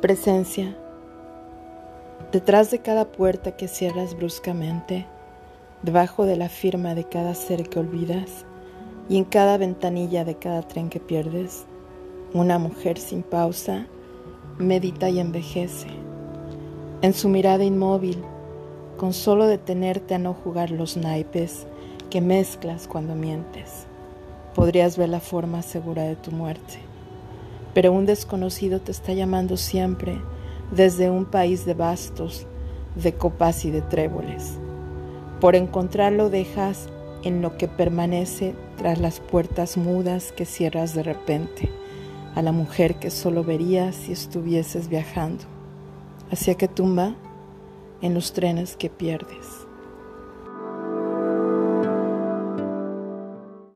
Presencia. Detrás de cada puerta que cierras bruscamente, debajo de la firma de cada ser que olvidas y en cada ventanilla de cada tren que pierdes, una mujer sin pausa medita y envejece. En su mirada inmóvil, con solo detenerte a no jugar los naipes que mezclas cuando mientes, podrías ver la forma segura de tu muerte pero un desconocido te está llamando siempre desde un país de bastos, de copas y de tréboles. Por encontrarlo dejas en lo que permanece tras las puertas mudas que cierras de repente, a la mujer que solo verías si estuvieses viajando, hacia que tumba en los trenes que pierdes.